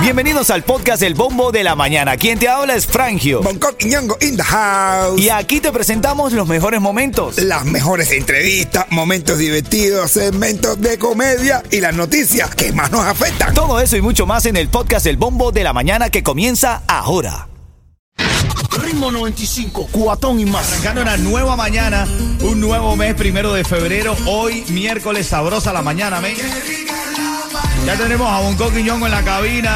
Bienvenidos al podcast El Bombo de la Mañana. Quien te habla es Frangio. Bangkok y Ñongo in the house. Y aquí te presentamos los mejores momentos. Las mejores entrevistas, momentos divertidos, segmentos de comedia y las noticias que más nos afectan. Todo eso y mucho más en el podcast El Bombo de la Mañana que comienza ahora. Ritmo 95, cuatón y más. Arrancando una nueva mañana, un nuevo mes, primero de febrero. Hoy, miércoles, sabrosa la mañana, men. Ya tenemos a Bonco Quiñongo en la cabina.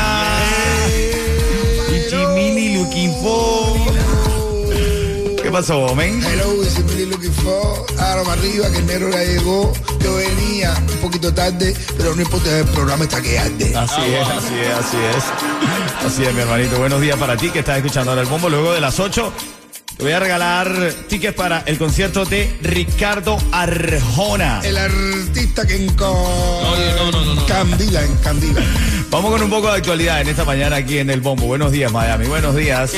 Y Chimini looking for. ¿Qué pasó, men? Hello, this is looking for. Ahora arriba, que el negro ya llegó. Yo venía un poquito tarde, pero no importa, el programa está que arde. Así es, así es, así es. Así es, mi hermanito. Buenos días para ti que estás escuchando ahora el bombo. Luego de las 8, te voy a regalar tickets para el concierto de Ricardo Arjona. El artista que no, no, no. Candila, en Candila. Vamos con un poco de actualidad en esta mañana aquí en el bombo. Buenos días, Miami. Buenos días.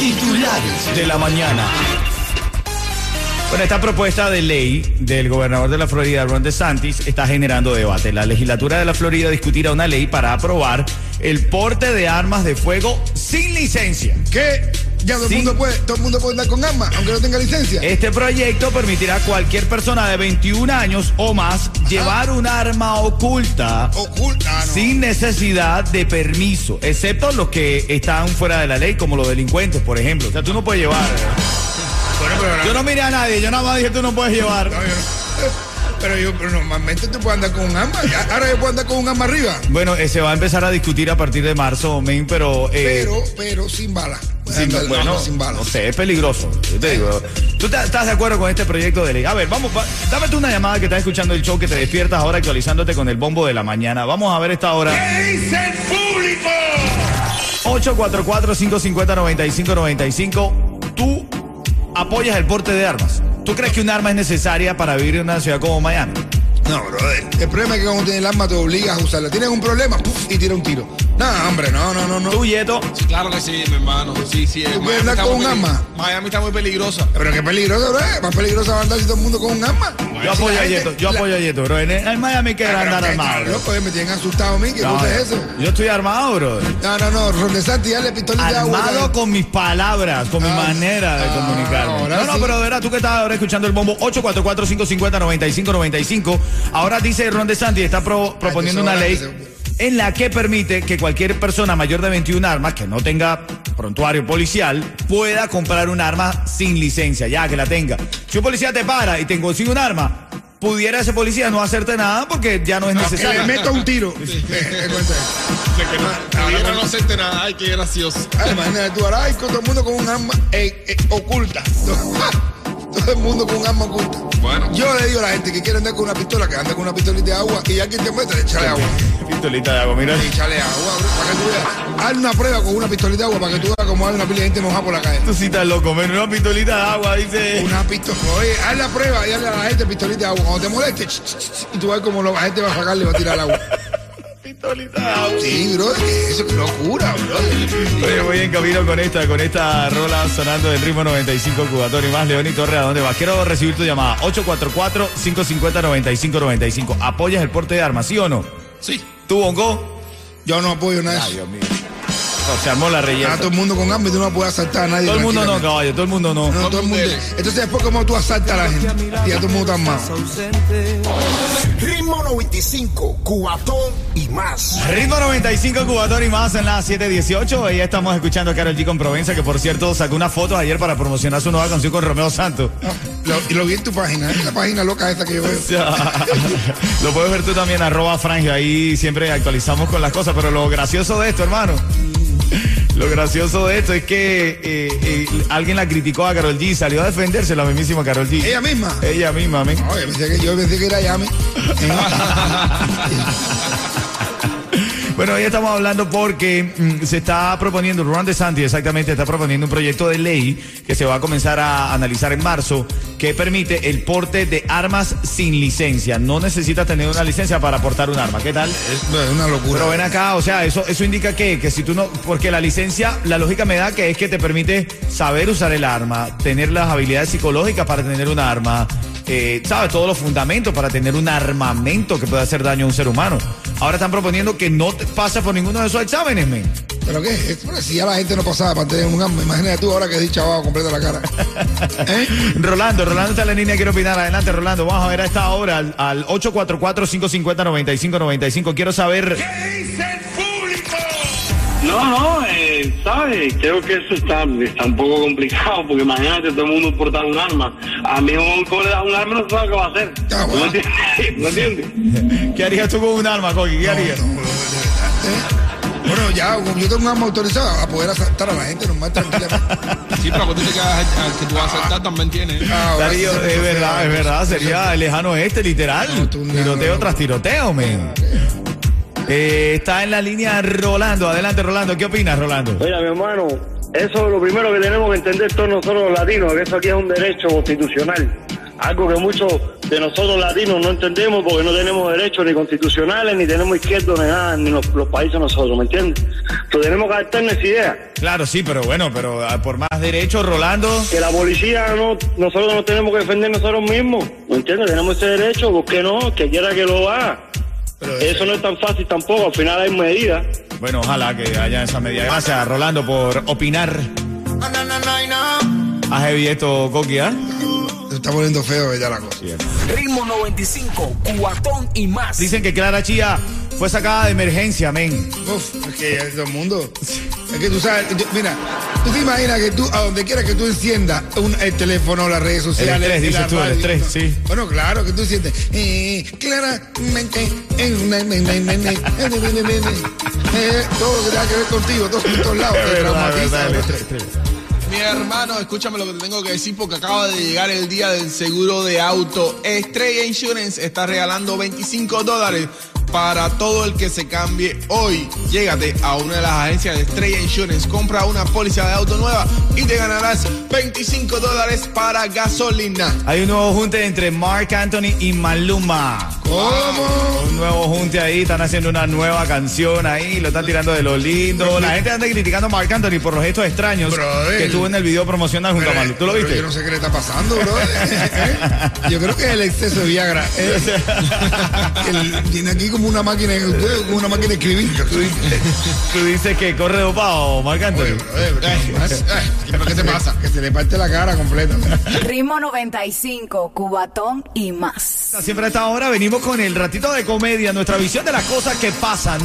Titulares de la mañana. Bueno, esta propuesta de ley del gobernador de la Florida, Ron DeSantis, está generando debate. La legislatura de la Florida discutirá una ley para aprobar el porte de armas de fuego sin licencia. ¿Qué? Ya todo el mundo puede, todo el mundo puede andar con armas, aunque no tenga licencia. Este proyecto permitirá a cualquier persona de 21 años o más llevar un arma oculta Oculta, no. sin necesidad de permiso, excepto los que están fuera de la ley, como los delincuentes, por ejemplo. O sea, tú no puedes llevar. Bueno, pero, Yo no miré a nadie, yo nada más dije tú no puedes llevar. No, yo no. Pero yo, pero normalmente tú puedes andar con un arma. Ahora yo puedo andar con un arma arriba. Bueno, eh, se va a empezar a discutir a partir de marzo, men, pero... eh, Pero, pero sin bala. Sin- andar bueno, sin bala. no sé, es peligroso. Yo te digo, ¿tú estás de acuerdo con este proyecto de ley? A ver, vamos, va- dame tú una llamada que estás escuchando el show, que te despiertas ahora actualizándote con el bombo de la mañana. Vamos a ver esta hora. ¿Qué dice el público? 844-550-9595. Tú apoyas el porte de armas. ¿Tú crees que un arma es necesaria para vivir en una ciudad como Miami? No, brother. El problema es que cuando tienes el arma te obligas a usarla. Tienes un problema, puf, y tira un tiro. No, hombre, no, no, no, no. Tú, Yeto, Sí, claro que sí, mi hermano. Sí, sí. ¿Tú quieres andar con un arma? Miami está muy peligrosa. Pero qué peligroso, bro. Más peligroso va a andar si todo el mundo con un arma. yo apoyo a Yeto, yo apoyo a Yeto, bro. En, en Miami que andar armado. Loco, me tienen asustado a mí. ¿Qué No, es eso? yo estoy armado, bro. No, no, no. Ron DeSantis, dale pistolita de agua. Armado con mis palabras, con mi Ah, manera de ah, comunicarme. No, no, pero verdad, tú que estás ahora escuchando el bombo 844-550-9595. Ahora dice Ron DeSantis, está pro- proponiendo una ley en la que permite que cualquier persona mayor de 21 armas que no tenga prontuario policial pueda comprar un arma sin licencia, ya que la tenga. Si un policía te para y te consigue un arma, pudiera ese policía no hacerte nada porque ya no es Que le necesario. meto un tiro. Que no, pudiera no hacerte nada. Ay, qué gracioso. Ay, imagínate tú, ahora hay con todo el mundo con un arma eh, eh, oculta. Todo el mundo con un arma oculta. Bueno. Yo le digo a la gente que quiere andar con una pistola, que ande con una pistolita de agua y ya quien te muestra, échale agua. Pistolita de agua, mira. Échale agua, para que tú veas. Haz una prueba con una pistolita de agua para que tú veas cómo hay una pila de gente mojada por la calle. Tú sí estás loco, men, una pistolita de agua, dice. Una pistola. Oye, haz la prueba y hazle a la gente pistolita de agua. Cuando te moleste, ch, ch, ch, y tú ves cómo la gente va a sacarle y va a tirar el agua. Pistolita de agua. Sí, bro, eso es locura, bro. Oye, voy en camino con esta, con esta rola sonando del ritmo 95 Cubatón y más. León y Torre, ¿a dónde vas? Quiero recibir tu llamada. 844-550-9595. ¿Apoyas el porte de armas, sí o no? Sí. ¿Tú, Bongo? Yo no apoyo nada Ay. Dios mío. No, se armó la Está rellena. todo el mundo con hambre y tú no puedes asaltar a nadie. Todo el mundo no, caballo, todo el mundo no. No, todo el mundo. Entonces después como tú asaltas a la gente y ya todo el mundo está armado. Ritmo 95, cuatón y más. Ritmo 95 Cubatón y más en las 718. Ya estamos escuchando a Karol G con Provenza, que por cierto sacó unas fotos ayer para promocionar su nueva canción con Romeo Santos. Lo, y lo vi en tu página, en la página loca esta que yo veo. Lo puedes ver tú también, arroba Frangio. Ahí siempre actualizamos con las cosas. Pero lo gracioso de esto, hermano. Lo gracioso de esto es que eh, eh, alguien la criticó a Carol G. Salió a defenderse la mismísima Carol G. Ella misma. Ella misma, men. Oye, pensé que, yo pensé que era Yami. Bueno, hoy estamos hablando porque mm, se está proponiendo, Ron DeSantis exactamente está proponiendo un proyecto de ley que se va a comenzar a analizar en marzo que permite el porte de armas sin licencia. No necesitas tener una licencia para portar un arma. ¿Qué tal? Es, una locura. Pero ven acá, o sea, eso, eso indica que, que si tú no, porque la licencia, la lógica me da que es que te permite saber usar el arma, tener las habilidades psicológicas para tener un arma, eh, ¿sabes? Todos los fundamentos para tener un armamento que pueda hacer daño a un ser humano. Ahora están proponiendo que no te pase por ninguno de esos exámenes, men. ¿Pero qué? es? Pero si ya la gente no pasaba para tener un arma, imagínate tú ahora que dicho abajo completa la cara. ¿Eh? Rolando, Rolando está en la línea, quiero opinar. Adelante, Rolando. Vamos a ver a esta hora al, al 844-550-9595. Quiero saber. No, no, eh, ¿sabes? Creo que eso está, está un poco complicado porque imagínate todo el mundo portar un arma. A mí un le das un arma no sabe qué va a hacer. Ah, ¿No entiendes? ¿No entiendes? ¿Qué harías tú con un arma, Coqui? ¿Qué harías? No, no, ¿eh? Bueno, ya, como yo tengo un arma autorizada a poder asaltar a la gente normal tranquilamente. Sí, pero que tú te quedas al que tú vas a aceptar también tiene. Ah, ahora Darío, es verdad, es verdad, sería el lejano este, literal. Tiroteo no. tras tiroteo, men. Eh, está en la línea Rolando. Adelante, Rolando. ¿Qué opinas, Rolando? Mira, mi hermano, eso es lo primero que tenemos que entender todos nosotros los latinos, que eso aquí es un derecho constitucional. Algo que muchos de nosotros latinos no entendemos porque no tenemos derechos ni constitucionales, ni tenemos izquierdos, ni nada, ni los, los países nosotros, ¿me entiendes? Entonces tenemos que adaptarnos a esa idea. Claro, sí, pero bueno, pero ah, por más derechos, Rolando. que la policía no, nosotros nos tenemos que defender nosotros mismos, ¿me entiendes? Tenemos ese derecho, ¿por qué no? Que quiera que lo haga. Pero, Eso no es tan fácil tampoco, al final hay medidas. Bueno, ojalá que haya esa medida. Gracias, Rolando, por opinar. Haz heavy esto, Coqui, ¿ah? Se está poniendo feo ya la cosa. Ritmo 95, cuatón y más. Dicen que Clara Chía fue sacada de emergencia, men. Uf, es que ya todo el mundo. Es que tú sabes, mira, tú te imaginas que tú, a donde quiera que tú enciendas un, el teléfono, las redes sociales. estrés, y dices tú, el estrés, ¿no? sí. Bueno, claro, que tú sientes. Eh, claramente. eh, ne, ne, ne, ne, ne, eh, ne, ne, ne, ne. Eh, todo lo que tenga que ver contigo, todo por todos lados, te Verdad, traumatiza. verdad, el estrés, estrés. Mi hermano, escúchame lo que te tengo que decir porque acaba de llegar el día del seguro de auto. Estrella Insurance está regalando 25 dólares para todo el que se cambie hoy. Llégate a una de las agencias de Estrella Insurance, compra una póliza de auto nueva y te ganarás 25 dólares para gasolina. Hay un nuevo junte entre Mark Anthony y Maluma. ¿Cómo? Un nuevo junte ahí, están haciendo una nueva canción ahí, lo están tirando de lo lindo. La gente anda criticando a Mark Anthony por los gestos extraños Brother. que tuvo en el video promocional junto a Pero, Maluma. ¿Tú lo viste? Yo no sé qué le está pasando, bro. Yo creo que es el exceso de Viagra. Eh, el- tiene aquí como una máquina, como una máquina de escribir. Tú dices que corre dopado, Mark Oye, Anthony. ay, ¿pero qué te pasa? Que se le parte la cara completa. Ritmo 95, cubatón y más. Siempre a esta hora venimos con el ratito de comedia, nuestra visión de las cosas que pasan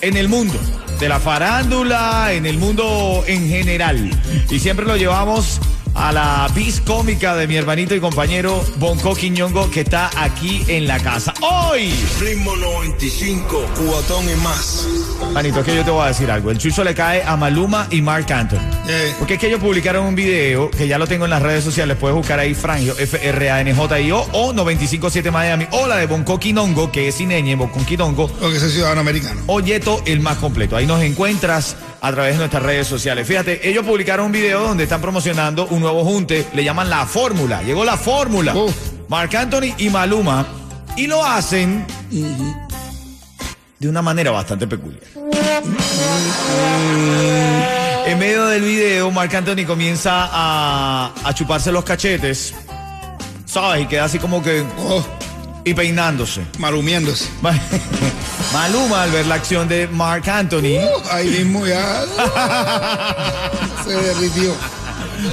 en el mundo, de la farándula, en el mundo en general. Y siempre lo llevamos a la bis cómica de mi hermanito y compañero Bonco Quiñongo que está aquí en la casa. Hoy, Ritmo 95, cuatón y más. manito, es que yo te voy a decir algo. El chucho le cae a Maluma y Mark Anthony. Eh. Porque es que ellos publicaron un video que ya lo tengo en las redes sociales. Puedes buscar ahí Frangio, F-R-A-N-J-I-O o 957 Miami o la de Bonco Quinongo, que es ñ, Bonco Quinongo. Porque soy ciudadano americano. o Yeto, el más completo. Ahí nos encuentras a través de nuestras redes sociales. Fíjate, ellos publicaron un video donde están promocionando un nuevo junte, le llaman La Fórmula. Llegó La Fórmula. Uf. Marc Anthony y Maluma. Y lo hacen de una manera bastante peculiar. En medio del video, Marc Anthony comienza a, a chuparse los cachetes, ¿sabes? Y queda así como que... Oh, y peinándose. malumiéndose. Maluma, al ver la acción de Marc Anthony, Uh, ahí mismo ya. se derritió.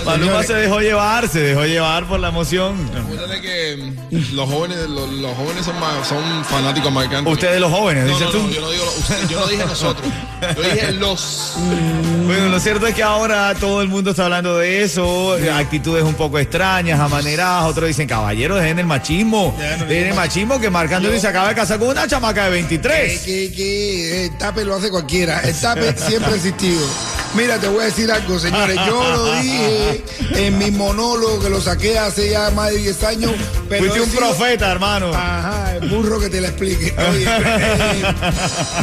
Maluma Señores. se dejó llevar, se dejó llevar por la emoción. Acuérdate que mm, los jóvenes, los, los jóvenes son, más- son fanáticos más que Ustedes los jóvenes, No, dices no, tú. no, yo no, digo, usted- yo no dije nosotros. Yo dije los. Bueno, lo cierto es que ahora todo el mundo está hablando de eso, actitudes un poco extrañas, amaneradas, otros dicen, caballeros, dejen el machismo, dejen el machismo que Marc Anthony se acaba de casar con una chamaca de Que, 23. que, que el tape lo hace cualquiera. El tape siempre ha existido. Mira, te voy a decir algo, señores. Yo lo dije en mi monólogo que lo saqué hace ya más de 10 años. Pero Fuiste un sido- profeta, hermano. Ajá, el burro que te la explique. Oye, eh,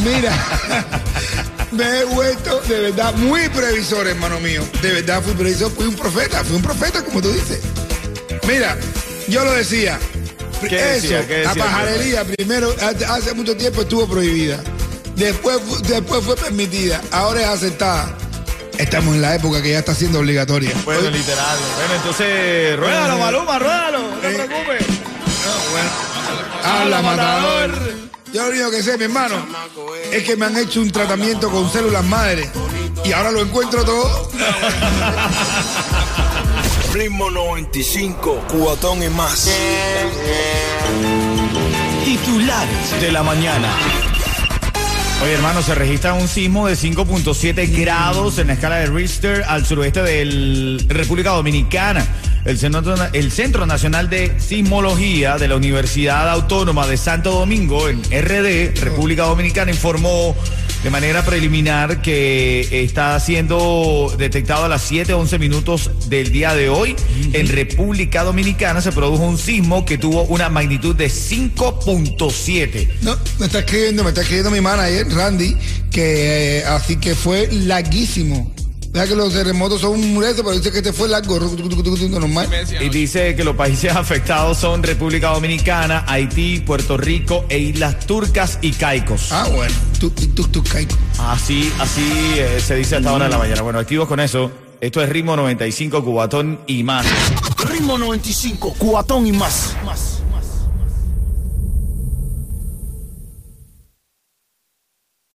mira, me he vuelto de verdad muy previsor, hermano mío. De verdad fui previsor, fui un profeta, fui un profeta, como tú dices. Mira, yo lo decía. ¿Qué Eso, decía? ¿Qué la decía? pajarería, primero, hace- mucho tiempo estuvo prohibida. Después, después fue permitida, ahora es aceptada. Estamos en la época que ya está siendo obligatoria. Bueno, Oye, literal. Bueno, entonces, ruédalo, Maluma, ruédalo, no te Eh, preocupes. bueno. Habla, matador. Yo lo único que sé, mi hermano, es que me han hecho un tratamiento con células madre y ahora lo encuentro todo. Ritmo 95, cuatón y más. Titulares de la mañana. Oye, hermano, se registra un sismo de 5.7 grados en la escala de Richter al suroeste de República Dominicana. El Centro, el Centro Nacional de Sismología de la Universidad Autónoma de Santo Domingo, en RD, República Dominicana, informó de manera preliminar que está siendo detectado a las 7:11 minutos del día de hoy. En República Dominicana se produjo un sismo que tuvo una magnitud de 5.7. No, me está escribiendo, me está escribiendo mi manager, Randy, que eh, así que fue larguísimo. Vea que los terremotos son un mureto, pero dice que este fue largo, normal. Y dice que los países afectados son República Dominicana, Haití, Puerto Rico e Islas Turcas y Caicos. Ah, bueno, Así, así eh, se dice hasta ahora de la mañana. Bueno, activos con eso. Esto es Ritmo 95, Cubatón y más. Ritmo 95, cuatón y más. más.